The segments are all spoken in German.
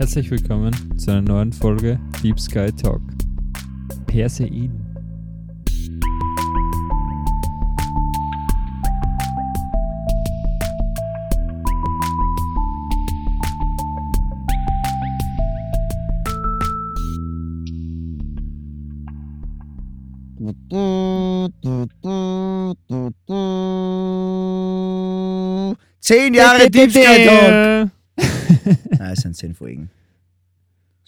Herzlich willkommen zu einer neuen Folge Deep Sky Talk. Perseiden. Zehn Jahre Deep Sky Talk! Nein, es sind zehn Folgen.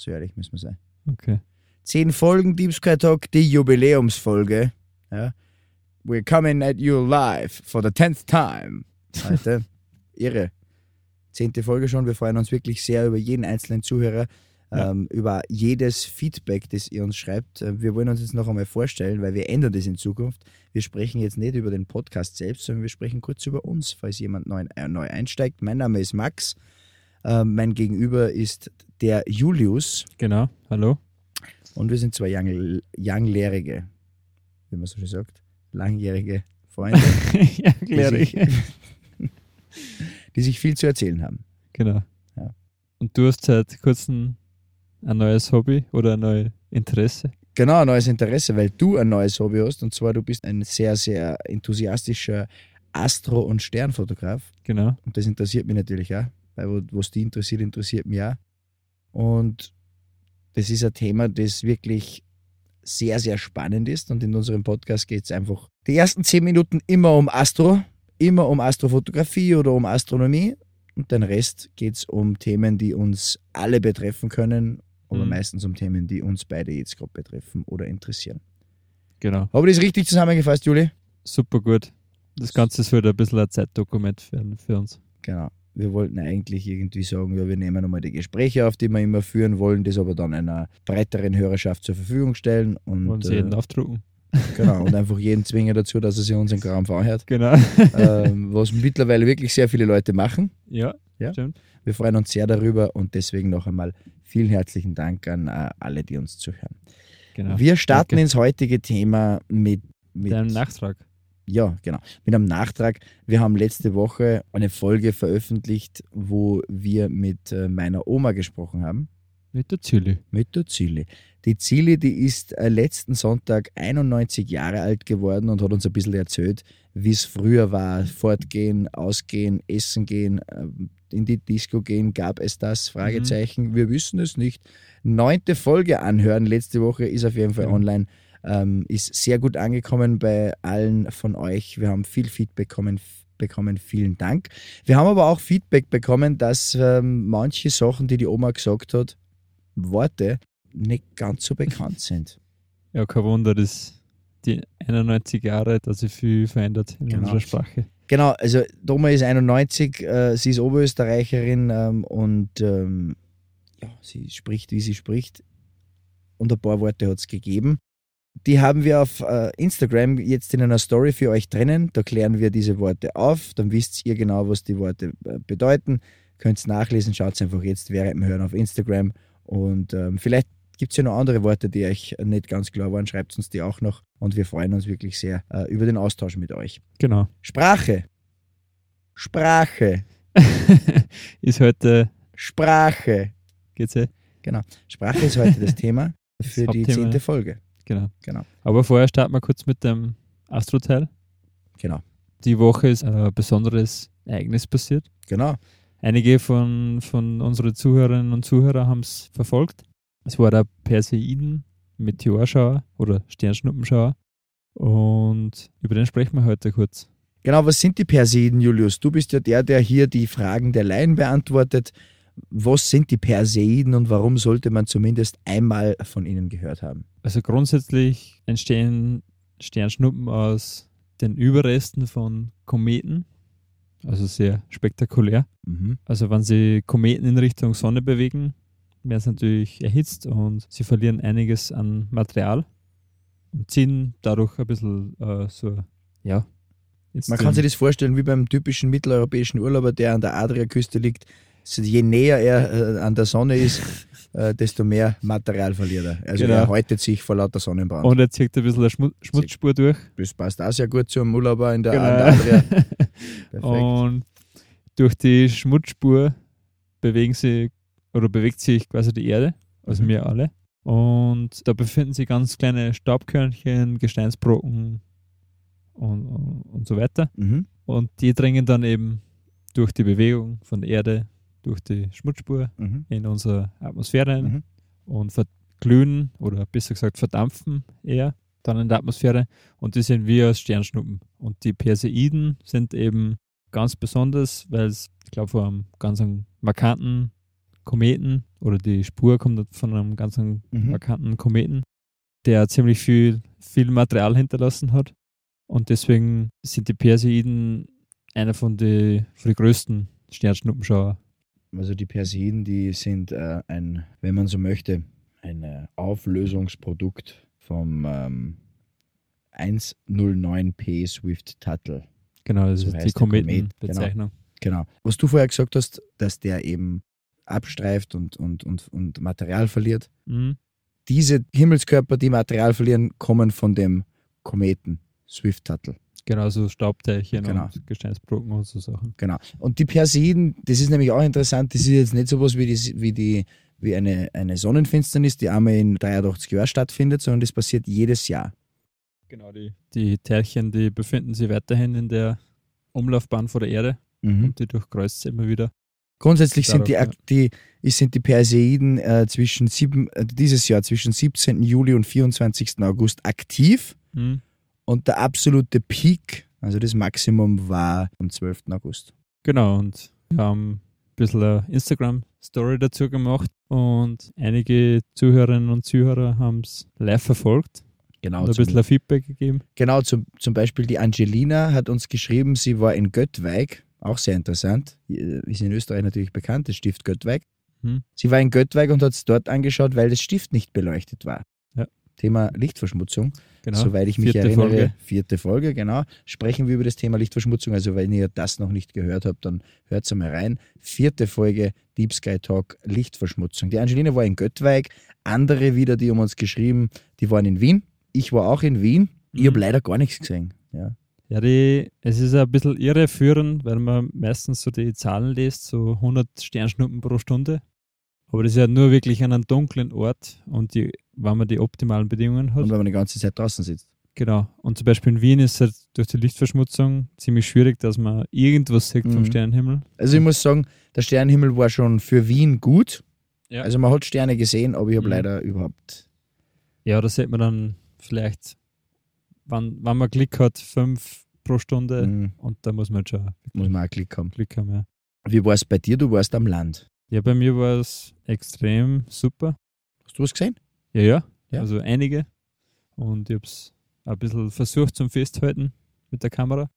So ehrlich müssen wir sein. Okay. Zehn Folgen Deep Sky Talk, die Jubiläumsfolge. Ja. We're coming at you live for the tenth time. Heute. Irre. Zehnte Folge schon. Wir freuen uns wirklich sehr über jeden einzelnen Zuhörer, Ja. ähm, über jedes Feedback, das ihr uns schreibt. Äh, Wir wollen uns jetzt noch einmal vorstellen, weil wir ändern das in Zukunft. Wir sprechen jetzt nicht über den Podcast selbst, sondern wir sprechen kurz über uns, falls jemand neu, äh, neu einsteigt. Mein Name ist Max. Ähm, mein Gegenüber ist der Julius Genau. Hallo. und wir sind zwei Young, Younglehrige, wie man so schön sagt, langjährige Freunde, ja, die die sich viel zu erzählen haben. Genau. Ja. Und du hast seit kurzem ein neues Hobby oder ein neues Interesse. Genau, ein neues Interesse, weil du ein neues Hobby hast und zwar du bist ein sehr, sehr enthusiastischer Astro- und Sternfotograf Genau. und das interessiert mich natürlich auch, weil was die interessiert, interessiert mich auch. Und das ist ein Thema, das wirklich sehr, sehr spannend ist und in unserem Podcast geht es einfach die ersten zehn Minuten immer um Astro, immer um Astrofotografie oder um Astronomie und den Rest geht es um Themen, die uns alle betreffen können, aber Mhm. meistens um Themen, die uns beide jetzt gerade betreffen oder interessieren. Genau. Habe ich das richtig zusammengefasst, Juli? Super gut. Das Ganze ist wieder ein bisschen ein Zeitdokument für, für uns. Genau. Wir wollten eigentlich irgendwie sagen, ja, wir nehmen nochmal die Gespräche auf, die wir immer führen wollen, das aber dann einer breiteren Hörerschaft zur Verfügung stellen und, Wollen sie jeden äh, aufdrucken. genau, und einfach jeden zwingen dazu, dass er sich unseren Kram anhört. Genau. ähm, was mittlerweile wirklich sehr viele Leute machen. ja, Ja. stimmt. Wir freuen uns sehr darüber und deswegen noch einmal vielen herzlichen Dank an äh, alle, die uns zuhören. Genau. Wir starten Danke. ins heutige Thema mit, mit Deinem Nachtrag. Ja, genau. Mit einem Nachtrag. Wir haben letzte Woche eine Folge veröffentlicht, wo wir mit äh, meiner Oma gesprochen haben, Mit der Züli. mit der Zilli. Die Zilli, die ist äh, letzten Sonntag 91 Jahre alt geworden und hat uns ein bisschen erzählt, wie es früher war. Fortgehen, ausgehen, essen gehen, äh, in die Disco gehen, gab es das? Fragezeichen. Wir wissen es nicht. Neunte Folge anhören letzte Woche ist auf jeden Fall Genau. online. Ähm, ist sehr gut angekommen bei allen von euch. Wir haben viel Feedback bekommen, bekommen. Vielen Dank. Wir haben aber auch Feedback bekommen, dass ähm, manche Sachen, die die Oma gesagt hat, Worte, nicht ganz so bekannt sind. Ja, kein Wunder, dass die 91 Jahre, dass sich viel verändert in Genau. unserer Sprache. Genau, also die Oma ist 91, äh, sie ist Oberösterreicherin ähm, und ähm, ja, sie spricht, wie sie spricht. Und ein paar Worte hat es gegeben. Die haben wir auf äh, Instagram jetzt in einer Story für euch drinnen. Da klären wir diese Worte auf. Dann wisst ihr genau, was die Worte äh, bedeuten. Könnt es nachlesen. Schaut einfach jetzt während dem Hören auf Instagram. Und ähm, vielleicht gibt es ja noch andere Worte, die euch nicht ganz klar waren. Schreibt uns die auch noch. Und wir freuen uns wirklich sehr äh, über den Austausch mit euch. Genau. Sprache. Sprache. ist heute, Sprache. geht's eh? Sprache ist heute das Thema für Das die zehnte ja. Folge. Genau. Genau. Aber vorher starten wir kurz mit dem Astro-Teil. Genau. Die Woche ist ein besonderes Ereignis passiert. Genau. Einige von, von unseren Zuhörerinnen und Zuhörern haben es verfolgt. Es war der Perseiden-Meteorschauer oder Sternschnuppenschauer. Und über den sprechen wir heute kurz. Genau, was sind die Perseiden, Julius? Du bist ja der, der hier die Fragen der Laien beantwortet. Was sind die Perseiden und warum sollte man zumindest einmal von ihnen gehört haben? Also grundsätzlich entstehen Sternschnuppen aus den Überresten von Kometen. Also sehr spektakulär. Mhm. Also wenn sie Kometen in Richtung Sonne bewegen, werden sie natürlich erhitzt und sie verlieren einiges an Material und ziehen dadurch ein bisschen äh, so, ja. Man kann sich das vorstellen wie beim typischen mitteleuropäischen Urlauber, der an der Adriaküste liegt. Je näher er äh, an der Sonne ist, äh, desto mehr Material verliert er. Also Genau. er häutet sich vor lauter Sonnenbrand. und er zieht ein bisschen eine Schmu Schmutzspur durch. das passt auch sehr gut zum Urlauber in der, Genau. an der Adria. Perfekt. Und durch die Schmutzspur bewegen sie oder bewegt sich quasi die Erde, also Mhm. wir alle. Und da befinden sich ganz kleine Staubkörnchen, Gesteinsbrocken und, und, und so weiter. Mhm. Und die dringen dann eben durch die Bewegung von der Erde, durch die Schmutzspur Mhm. in unsere Atmosphäre Mhm. und verglühen oder besser gesagt verdampfen eher dann in der Atmosphäre. Und die sind wir als Sternschnuppen. Und die Perseiden sind eben ganz besonders, weil es, ich glaube, von einem ganz markanten Kometen oder die Spur kommt von einem ganz Mhm. markanten Kometen, der ziemlich viel, viel Material hinterlassen hat. Und deswegen sind die Perseiden einer von den von die größten Sternschnuppenschauer. Also die Perseiden, die sind äh, ein, wenn man so möchte, ein äh, Auflösungsprodukt vom ähm, 109p Swift Tuttle. Genau, das So ist die Kometenbezeichnung. Genau. Was du vorher gesagt hast, dass der eben abstreift und, und, und, und Material verliert. Mhm. Diese Himmelskörper, die Material verlieren, kommen von dem Kometen Swift Tuttle. Genau, so Staubteilchen Genau. und Gesteinsbrocken und so Sachen. Genau. Und die Perseiden, das ist nämlich auch interessant, das ist jetzt nicht sowas wie, die, wie, die, wie eine, eine Sonnenfinsternis, die einmal in 83 Jahren stattfindet, sondern das passiert jedes Jahr. Genau, die, die Teilchen, die befinden sich weiterhin in der Umlaufbahn vor der Erde Mhm. und die durchkreuzt sie immer wieder. Grundsätzlich sind die, die, sind die Perseiden äh, zwischen sieben, äh, dieses Jahr zwischen 17. Juli und 24. August aktiv Mhm. Und der absolute Peak, also das Maximum, war am 12. August. Genau, und wir haben ein bisschen eine Instagram-Story dazu gemacht und einige Zuhörerinnen und Zuhörer haben es live verfolgt Genau, und ein bisschen Feedback gegeben. genau zum, zum Beispiel die Angelina hat uns geschrieben, sie war in Göttweig, auch sehr interessant, ist in Österreich natürlich bekannt, das Stift Göttweig. Mhm. Sie war in Göttweig und hat es dort angeschaut, weil das Stift nicht beleuchtet war. Thema Lichtverschmutzung. Genau. Soweit ich mich Vierte erinnere, Folge. vierte Folge, genau. Sprechen wir über das Thema Lichtverschmutzung. Also, wenn ihr das noch nicht gehört habt, dann hört einmal rein. Vierte Folge Deep Sky Talk Lichtverschmutzung. Die Angelina war in Göttweig, andere wieder, die haben uns geschrieben, die waren in Wien. Ich war auch in Wien. Ich Mhm. habe leider gar nichts gesehen. Ja. Ja, die, es ist ein bisschen irreführend, weil man meistens so die Zahlen liest, so 100 Sternschnuppen pro Stunde. Aber das ist ja nur wirklich an einem dunklen Ort und die, wenn man die optimalen Bedingungen hat. Und wenn man die ganze Zeit draußen sitzt. Genau. Und zum Beispiel in Wien ist es durch die Lichtverschmutzung ziemlich schwierig, dass man irgendwas sieht vom Mhm. Sternenhimmel. Also, ich muss sagen, der Sternenhimmel war schon für Wien gut. Ja. Also, man hat Sterne gesehen, aber ich habe Mhm. leider überhaupt. Ja, da sieht man dann vielleicht, wenn, wenn man Glück hat, fünf pro Stunde. Mhm. Und da muss man schon Muss man auch Glück haben. Glück haben. Ja. Wie war es bei dir? Du warst am Land. Ja, bei mir war es extrem super. Hast du was gesehen? Ja, ja. Ja. Also einige. Und ich habe es ein bisschen versucht zum Festhalten mit der Kamera.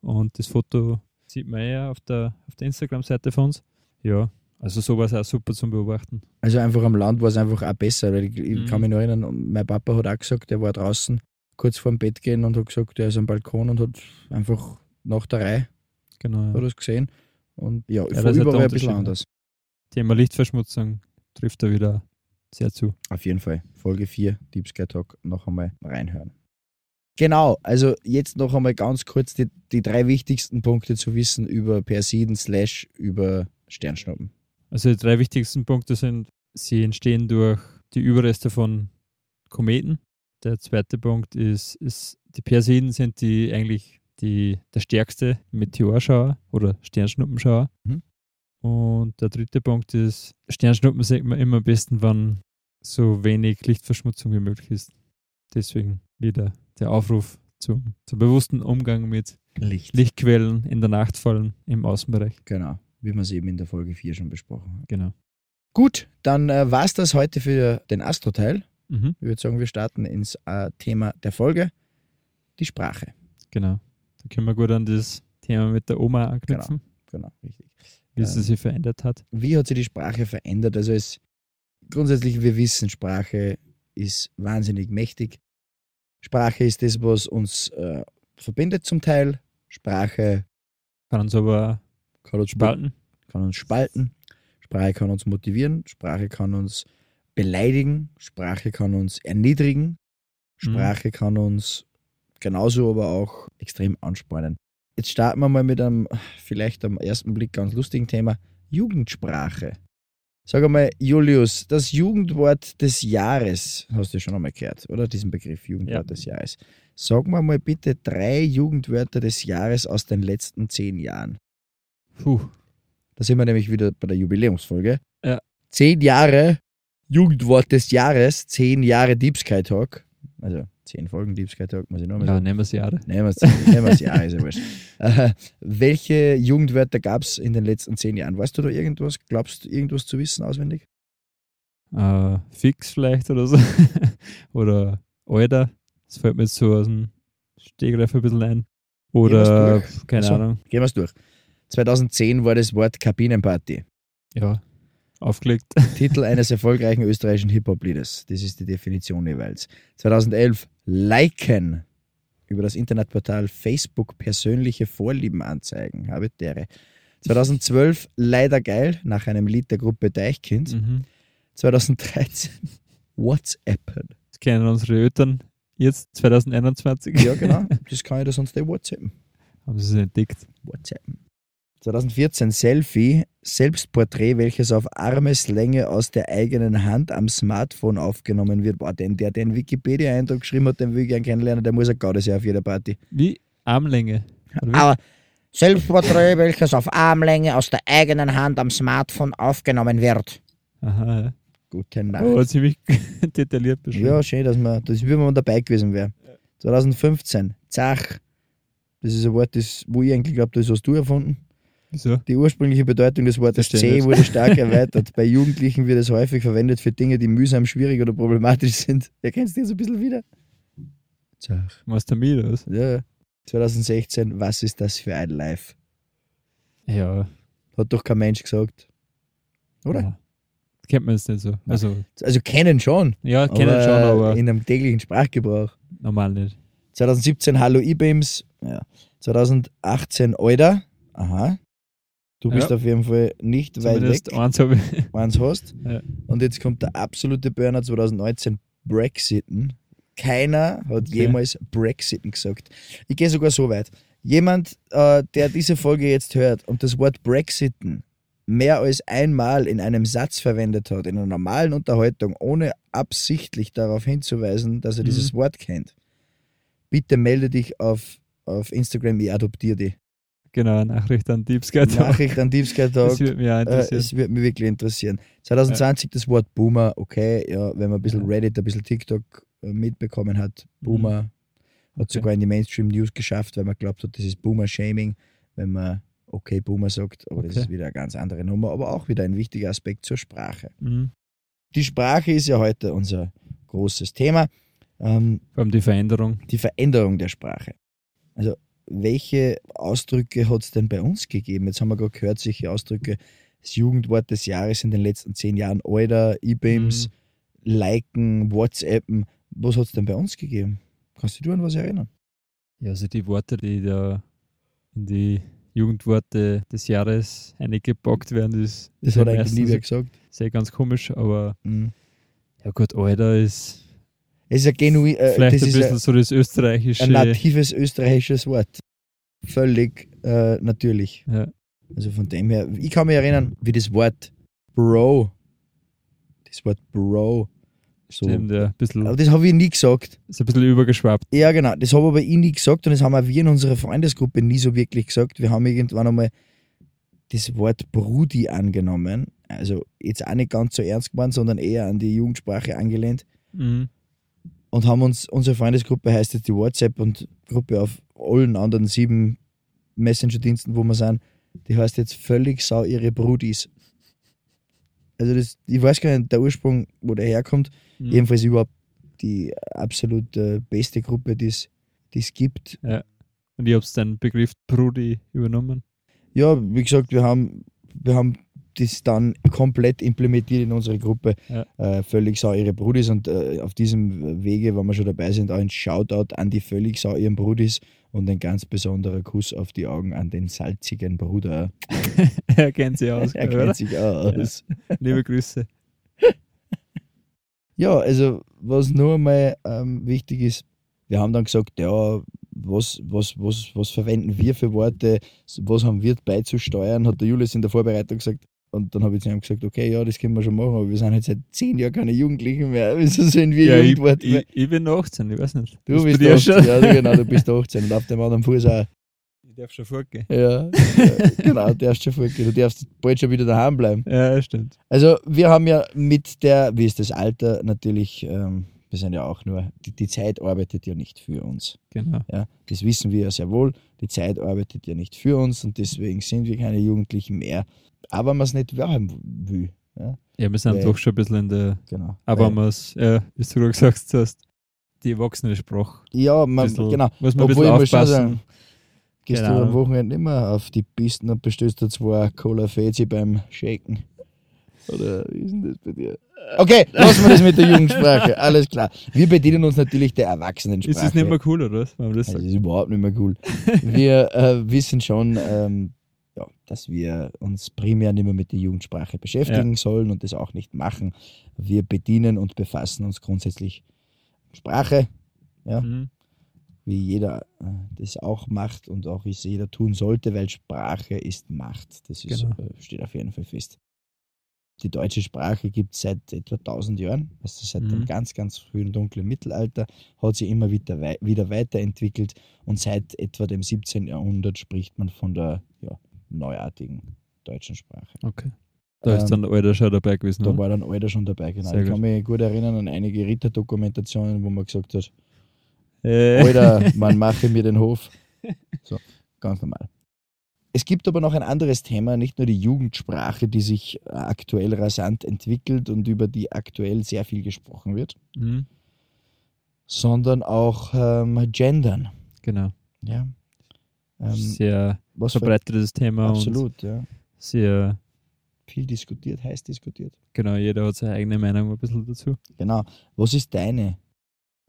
Und das Foto sieht man ja auf der, auf der Instagram-Seite von uns. Ja, also so war es auch super zum Beobachten. Also einfach am Land war es einfach auch besser, weil ich, ich Mhm. kann mich noch erinnern, mein Papa hat auch gesagt, der war draußen kurz vorm Bett gehen und hat gesagt, er ist am Balkon und hat einfach nach der Reihe Genau. hat er es gesehen. Und ja, Ja, das halt der überall ein bisschen anders. Thema Lichtverschmutzung trifft da wieder sehr zu. Auf jeden Fall. Folge 4, Deep Sky Talk, noch einmal reinhören. Genau, also jetzt noch einmal ganz kurz die, die drei wichtigsten Punkte zu wissen über Persiden slash über Sternschnuppen. Also die drei wichtigsten Punkte sind, sie entstehen durch die Überreste von Kometen. Der zweite Punkt ist, ist die Perseiden sind die eigentlich die, der stärkste Meteorschauer oder Sternschnuppenschauer. Mhm. Und der dritte Punkt ist, Sternschnuppen sieht man immer am besten, wenn so wenig Lichtverschmutzung wie möglich ist. Deswegen wieder der Aufruf zum, zum bewussten Umgang mit Licht. Lichtquellen in der Nacht, vor allem im Außenbereich. Genau, wie wir es eben in der Folge 4 schon besprochen haben. Genau. Gut, dann äh, war es das heute für den Astro-Teil. Mhm. Ich würde sagen, wir starten ins äh, Thema der Folge, die Sprache. Genau. Da können wir gut an das Thema mit der Oma anknüpfen, Genau, richtig. Wie sie Ähm, sich verändert hat. Wie hat sich die Sprache verändert? Also es grundsätzlich, wir wissen, Sprache ist wahnsinnig mächtig. Sprache ist das, was uns äh, verbindet zum Teil. Sprache Kann uns aber kann uns spalten. kann uns spalten. Sprache kann uns motivieren. Sprache kann uns beleidigen. Sprache kann uns erniedrigen. Sprache kann uns genauso aber auch extrem anspornen. Jetzt starten wir mal mit einem vielleicht am ersten Blick ganz lustigen Thema. Jugendsprache. Sag einmal, Julius, das Jugendwort des Jahres, hast du schon einmal gehört, oder? Diesen Begriff Jugendwort Ja. des Jahres. Sag mir mal bitte drei Jugendwörter des Jahres aus den letzten zehn Jahren. Puh. Da sind wir nämlich wieder bei der Jubiläumsfolge. Ja. Zehn Jahre Jugendwort des Jahres, zehn Jahre Deep Sky Talk. Also zehn Folgen Talk, muss ich nochmal Ja, sagen. nehmen wir es Jahre. Nehmen wir es Jahre, ist ja wurscht. Äh, welche Jugendwörter gab es in den letzten zehn Jahren? Weißt du da irgendwas? Glaubst du irgendwas zu wissen auswendig? Äh, fix vielleicht oder so. oder Alter. Das fällt mir jetzt so aus dem Stegreif ein bisschen ein. Oder, keine Achso. Ahnung. Gehen wir es durch. 2010 war das Wort Kabinenparty. Ja, aufgelegt. Titel eines erfolgreichen österreichischen Hip-Hop-Liedes. Das ist die Definition jeweils. 2011 Liken über das Internetportal Facebook persönliche Vorlieben anzeigen. Habe Dere. 2012 Leider geil nach einem Lied der Gruppe Deichkind. Mhm. 2013 WhatsAppen. Das kennen unsere Eltern jetzt, 2021. Ja, genau. Das kann ich da sonst eh WhatsAppen. Haben sie es entdeckt. WhatsAppen. 2014 Selfie, Selbstporträt, welches auf Armeslänge aus der eigenen Hand am Smartphone aufgenommen wird. Boah, den, der den Wikipedia-Eindruck geschrieben hat, den will ich gerne kennenlernen, der muss ein Gaudes auf jeder Party. Wie Armlänge. Wie? Aber Selbstporträt, welches auf Armlänge aus der eigenen Hand am Smartphone aufgenommen wird. Aha, ja. Gute Nacht. Oh, ziemlich detailliert beschrieben. Ja, schön, dass man, das wie man dabei gewesen wäre. 2015, Zach. Das ist ein Wort, das, wo ich eigentlich glaube, das hast du erfunden. Wieso? Die ursprüngliche Bedeutung des Wortes C wurde stark erweitert. Bei Jugendlichen wird es häufig verwendet für Dinge, die mühsam, schwierig oder problematisch sind. Erkennst du das ein bisschen wieder? Zach. Was damit oder was? Ja. 2016, was ist das für ein Life? Ja. Hat doch kein Mensch gesagt. Oder? Ja. Kennt man jetzt nicht so. Also, Also kennen schon. ja, kennen schon, aber in einem täglichen Sprachgebrauch. normal nicht. 2017 Hallo E-Beams. Ja. 2018 Alter. Aha. Du bist Ja. auf jeden Fall nicht weit Zumindest weg, eins habe ich. eins hast. Ja. Und jetzt kommt der absolute Burner 2019 Brexiten. Keiner hat Okay. jemals Brexiten gesagt. Ich gehe sogar so weit. Jemand, äh, der diese Folge jetzt hört und das Wort Brexiten mehr als einmal in einem Satz verwendet hat, in einer normalen Unterhaltung, ohne absichtlich darauf hinzuweisen, dass er Mhm. dieses Wort kennt, bitte melde dich auf, auf Instagram, ich adoptiere dich. Genau, Nachricht an Deep Sky Talk. Nachricht an Deep Sky Talk. Das würde mich auch Äh, interessieren. es würde mich wirklich interessieren. 2020 das Wort Boomer, okay, ja, wenn man ein bisschen Ja. Reddit, ein bisschen TikTok äh, mitbekommen hat, Boomer hat Mhm. Okay. sogar in die Mainstream News geschafft, weil man glaubt hat, das ist Boomer-Shaming, wenn man okay Boomer sagt, aber das Okay. ist wieder eine ganz andere Nummer, aber auch wieder ein wichtiger Aspekt zur Sprache. Mhm. Die Sprache ist ja heute unser großes Thema, ähm, Vor allem die Veränderung. die Veränderung der Sprache. Also welche Ausdrücke hat es denn bei uns gegeben? Jetzt haben wir gerade gehört, solche Ausdrücke, das Jugendwort des Jahres in den letzten zehn Jahren, Alter, E-Beams, Mhm. Liken, WhatsAppen. Was hat es denn bei uns gegeben? Kannst du dich an was erinnern? Ja, also die Worte, die da in die Jugendworte des Jahres eingepackt werden, das, Das hat ja eigentlich nie wer gesagt. sehr ganz komisch, aber Mhm. ja gut, Alter ist Es ist ein genuin, äh, vielleicht das ein ist bisschen ein, so das österreichische. ein natives österreichisches Wort. Völlig äh, natürlich. ja, Also von dem her, ich kann mich erinnern, wie das Wort Bro, das Wort Bro, so. stimmt, ja, ein bisschen, Aber das habe ich nie gesagt. ist ein bisschen übergeschwappt. Ja, genau. Das habe aber ich nie gesagt und das haben auch wir in unserer Freundesgruppe nie so wirklich gesagt. Wir haben irgendwann einmal das Wort Brudi angenommen. Also jetzt auch nicht ganz so ernst gemeint, sondern eher an die Jugendsprache angelehnt. Mhm. Und haben uns, unsere Freundesgruppe heißt jetzt die WhatsApp und Gruppe auf allen anderen sieben Messenger-Diensten, wo wir sind, die heißt jetzt völlig sau ihre Brudis. Also das, ich weiß gar nicht, der Ursprung, wo der herkommt, Mhm. jedenfalls überhaupt die absolut beste Gruppe, die es gibt. Und ich habe den Begriff Brudi übernommen. Ja, wie gesagt, wir haben, wir haben das dann komplett implementiert in unsere Gruppe. Ja. Äh, völlig sau ihre Brudis und äh, auf diesem Wege, wenn wir schon dabei sind, auch ein Shoutout an die völlig sau ihren Brudis und ein ganz besonderer Kuss auf die Augen an den salzigen Bruder. er kennt sie aus, er kennt sich auch aus. Liebe Grüße. Ja, also was nur einmal ähm, wichtig ist, wir haben dann gesagt, ja, was, was, was, was verwenden wir für Worte, was haben wir beizusteuern, hat der Julius in der Vorbereitung gesagt. Und dann habe ich zu ihm gesagt, okay, ja, das können wir schon machen, aber wir sind jetzt seit zehn Jahren keine Jugendlichen mehr. Wieso sollen wir Ja, ich, Jugendwort ich, ich bin 18, ich weiß nicht. Du bist dir 18, schon? ja, genau, du bist 18 und auf dem anderen Fuß auch. Ich darf schon fortgehen. Ja, ja genau, du darfst schon vorgehen. Du darfst bald schon wieder daheim bleiben. Ja, stimmt. Also wir haben ja mit der, wie ist das Alter, natürlich, ähm, wir sind ja auch nur, die, die Zeit arbeitet ja nicht für uns. Genau. Ja, das wissen wir ja sehr wohl. Die Zeit arbeitet ja nicht für uns und deswegen sind wir keine Jugendlichen mehr. Aber man es nicht werden will. Ja, Ja, wir sind Weil- doch schon ein bisschen in der, genau. aber wenn es, ja, wie du gerade gesagt hast, die erwachsene Sprache. ja, man, bisschen- genau. Muss man ein Obwohl bisschen muss schon aufpassen. sagen, gehst Genau. du am Wochenende immer auf die Pisten und bestellst da zwei Cola Fezi beim Shaken. Oder wie ist denn das bei dir? Okay, lassen wir das mit der Jugendsprache. Alles klar. Wir bedienen uns natürlich der Erwachsenensprache. Ist es nicht mehr cool, oder was? Wenn man das Das sagt? ist überhaupt nicht mehr cool. Wir äh, wissen schon, ähm, ja, dass wir uns primär nicht mehr mit der Jugendsprache beschäftigen sollen und das auch nicht machen. Wir bedienen und befassen uns grundsätzlich Sprache, ja, Mhm. wie jeder äh, das auch macht und auch es jeder tun sollte, weil Sprache ist Macht. Das ist, Genau. äh, steht auf jeden Fall fest. Die deutsche Sprache gibt es seit etwa 1000 Jahren, also seit dem Mhm. ganz, ganz frühen dunklen Mittelalter, hat sie immer wieder, wei wieder weiterentwickelt und seit etwa dem 17. Jahrhundert spricht man von der ja, neuartigen deutschen Sprache. Okay. Da ist Ähm, dann der Alter schon dabei gewesen. Da oder? war dann Alter schon dabei, genau. Sehr ich kann gut. mich gut erinnern an einige Ritterdokumentationen, wo man gesagt hat, Äh, Alter, man mache mir den Hof. So, ganz normal. Es gibt aber noch ein anderes Thema, nicht nur die Jugendsprache, die sich äh, aktuell rasant entwickelt und über die aktuell sehr viel gesprochen wird, mhm. sondern auch ähm, Gendern. Genau. Ja. Ähm, Sehr verbreitetes Thema und absolut, ja. sehr, Viel diskutiert, heiß diskutiert. genau, jeder hat seine eigene Meinung ein bisschen dazu. Genau. Was ist deine?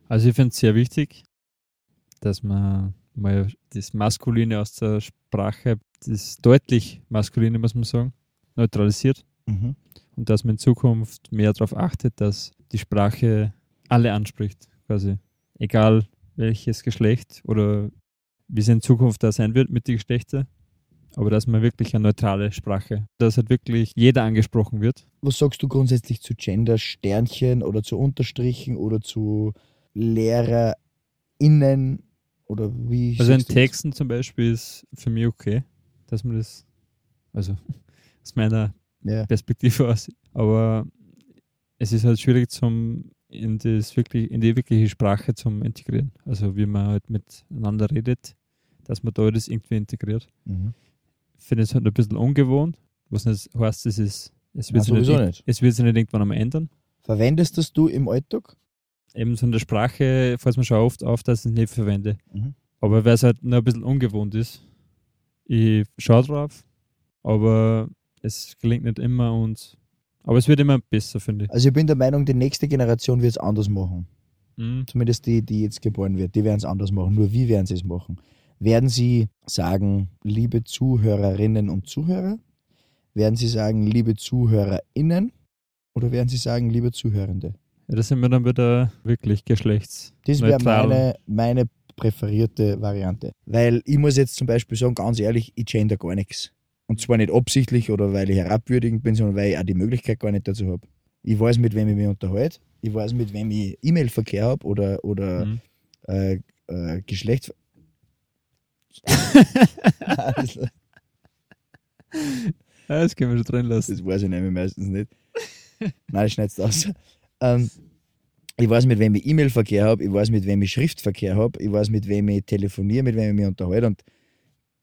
Also ich finde es sehr wichtig, dass man mal das Maskuline aus der Sprache, das deutlich Maskuline, muss man sagen, neutralisiert Mhm. und dass man in Zukunft mehr darauf achtet, dass die Sprache alle anspricht, quasi. Egal welches Geschlecht oder wie es in Zukunft da sein wird mit den Geschlechtern, aber dass man wirklich eine neutrale Sprache, dass halt wirklich jeder angesprochen wird. Was sagst du grundsätzlich zu Gender, Sternchen oder zu Unterstrichen oder zu LehrerInnen oder wie? Also in du das? Texten zum Beispiel ist für mich okay, dass man das, also aus meiner Ja. Perspektive aus, aber es ist halt schwierig zum in das wirklich in die wirkliche Sprache zum integrieren. Also wie man halt miteinander redet, dass man da das irgendwie integriert. Mhm. Ich finde es halt ein bisschen ungewohnt, was nicht heißt, es ist es Ja, wird, sich nicht, nicht. es wird sich nicht irgendwann einmal ändern. Verwendest das du im Alltag? Eben so in der Sprache fällt mir schon oft auf, dass ich es nicht verwende. Mhm. Aber weil es halt nur ein bisschen ungewohnt ist, ich schaue drauf, aber es gelingt nicht immer und aber es wird immer besser, finde ich. Also ich bin der Meinung, die nächste Generation wird es anders machen. Mhm. Zumindest die, die jetzt geboren wird, die werden es anders machen. Nur wie werden sie es machen? Werden sie sagen, liebe Zuhörerinnen und Zuhörer? Werden sie sagen, liebe ZuhörerInnen? Oder werden sie sagen, liebe Zuhörende? Ja, das sind wir dann wieder wirklich geschlechts. Das wäre meine, meine präferierte Variante. Weil ich muss jetzt zum Beispiel sagen, ganz ehrlich, ich gender gar nichts. Und zwar nicht absichtlich oder weil ich herabwürdigend bin, sondern weil ich auch die Möglichkeit gar nicht dazu habe. Ich weiß, mit wem ich mich unterhalte. Ich weiß, mit wem ich E-Mail-Verkehr habe oder, oder Mhm. äh, äh, Geschlechts... das, Ja, das können wir schon drin lassen. das weiß ich nämlich meistens nicht. Nein, das schneidest du aus. Ähm, ich weiß, mit wem ich E-Mail-Verkehr habe, ich weiß, mit wem ich Schriftverkehr habe, ich weiß, mit wem ich telefoniere, mit wem ich mich unterhalte. Und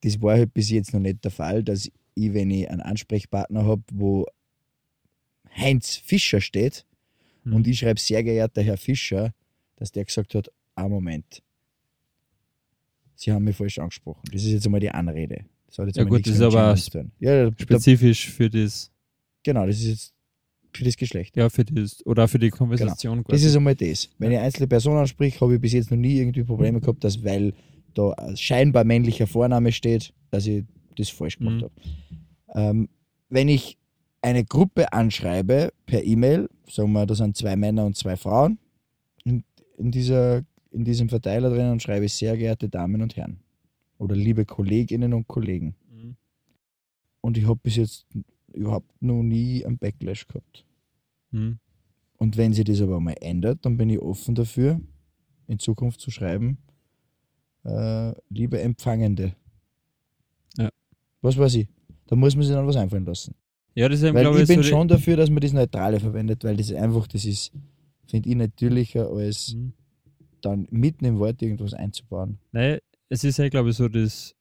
das war halt bis jetzt noch nicht der Fall, dass ich, wenn ich einen Ansprechpartner habe, wo Heinz Fischer steht Mhm. und ich schreibe sehr geehrter Herr Fischer, dass der gesagt hat, ah Moment, Sie haben mich falsch angesprochen. Das ist jetzt einmal die Anrede. Das hat jetzt Ja gut, das ist aber. Ja, da, Spezifisch für das, genau, das ist jetzt für das Geschlecht. ja, für das, oder für die Konversation Das quasi. ist einmal das. Wenn ich einzelne Personen anspreche, habe ich bis jetzt noch nie irgendwie Probleme gehabt, dass weil da ein scheinbar männlicher Vorname steht, dass ich das falsch gemacht Mhm. habe. Ähm, wenn ich eine Gruppe anschreibe per E-Mail, sagen wir, da sind zwei Männer und zwei Frauen, in, in, dieser, in diesem Verteiler drinnen schreibe ich sehr geehrte Damen und Herren oder liebe Kolleginnen und Kollegen. Mhm. Und ich habe bis jetzt überhaupt noch nie einen Backlash gehabt. Hm. Und wenn sich das aber mal ändert, dann bin ich offen dafür, in Zukunft zu schreiben, äh, liebe Empfangende. Ja. Was weiß ich. Da muss man sich dann was einfallen lassen. Ja, das ist eben, Weil glaube ich bin so schon dafür, dass man das Neutrale verwendet, weil das einfach, das ist, finde ich, natürlicher, als Die, hm. dann mitten im Wort irgendwas einzubauen. Nein, es ist ja, glaube ich, so, dass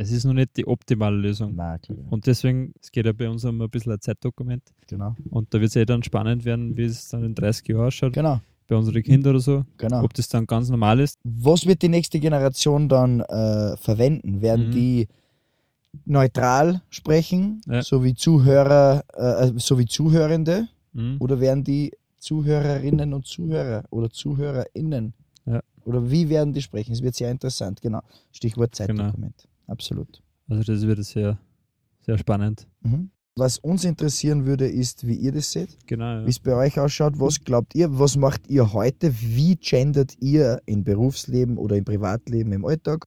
es ist noch nicht die optimale Lösung. Nein, klar. Und deswegen, es geht ja bei uns um ein bisschen ein Zeitdokument. Genau. Und da wird es eh dann spannend werden, wie es dann in 30 Jahren ausschaut, Genau, bei unseren Kindern oder so. genau. Ob das dann ganz normal ist. Was wird die nächste Generation dann äh, verwenden? Werden Mhm. die neutral sprechen, Ja. so wie Zuhörer, äh, so wie Zuhörende, Hm. oder werden die Zuhörerinnen und Zuhörer oder ZuhörerInnen? Ja. Oder wie werden die sprechen? Es wird sehr interessant, genau. Stichwort Zeitdokument. Absolut. Also das wird sehr, sehr spannend. Mhm. Was uns interessieren würde, ist, wie ihr das seht, Genau. Ja. wie es bei euch ausschaut. Was glaubt ihr? Was macht ihr heute? Wie gendert ihr im Berufsleben oder im Privatleben, im Alltag?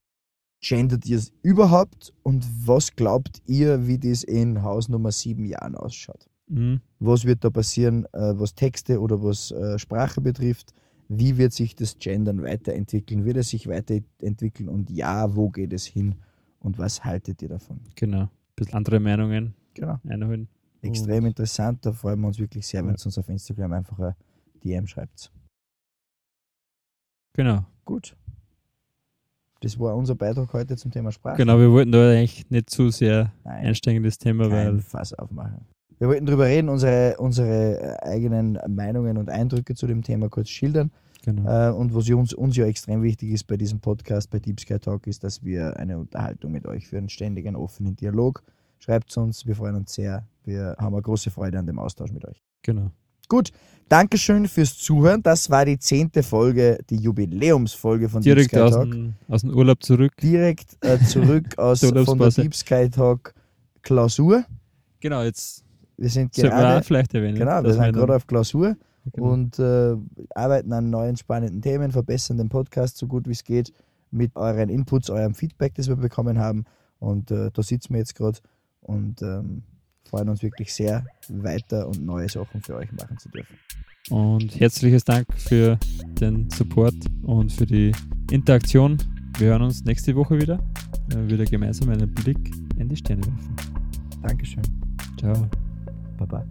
Gendert ihr es überhaupt? Und was glaubt ihr, wie das in Haus Nummer sieben Jahren ausschaut? Hm. Was wird da passieren, äh, was Texte oder was äh, Sprache betrifft? Wie wird sich das Gendern weiterentwickeln? Wird es sich weiterentwickeln? Und ja, wo geht es hin? Und was haltet ihr davon? Genau. Ein bisschen andere Meinungen Genau. einholen. Extrem interessant. Da freuen wir uns wirklich sehr, wenn ihr uns auf Instagram einfach ein DM schreibt. Genau. Gut. Das war unser Beitrag heute zum Thema Sprache. Genau, wir wollten da eigentlich nicht zu sehr Nein, einsteigen in das Thema, weil Fass aufmachen. Wir wollten darüber reden, unsere, unsere äh, eigenen Meinungen und Eindrücke zu dem Thema kurz schildern. Genau. Äh, und was uns, uns ja extrem wichtig ist bei diesem Podcast, bei Deep Sky Talk, ist, dass wir eine Unterhaltung mit euch führen, ständig einen offenen Dialog. Schreibt uns, wir freuen uns sehr. Wir haben eine große Freude an dem Austausch mit euch. genau. Gut, Dankeschön fürs Zuhören. Das war die zehnte Folge, die Jubiläumsfolge von Direkt Deep Sky aus Talk. dem, aus dem Urlaub zurück. Direkt äh, zurück aus Der von der. Deep Sky Talk Klausur. Genau, jetzt Wir sind gerade, vielleicht erwähnen. genau, wir sind gerade auf Klausur genau. und äh, arbeiten an neuen spannenden Themen, verbessern den Podcast so gut wie es geht mit euren Inputs, eurem Feedback, das wir bekommen haben. Und äh, da sitzen wir jetzt gerade und ähm, freuen uns wirklich sehr, weiter und neue Sachen für euch machen zu dürfen. Und herzliches Dank für den Support und für die Interaktion. Wir hören uns nächste Woche wieder. Äh, wieder gemeinsam einen Blick in die Sterne werfen. Dankeschön. Ciao. Baba.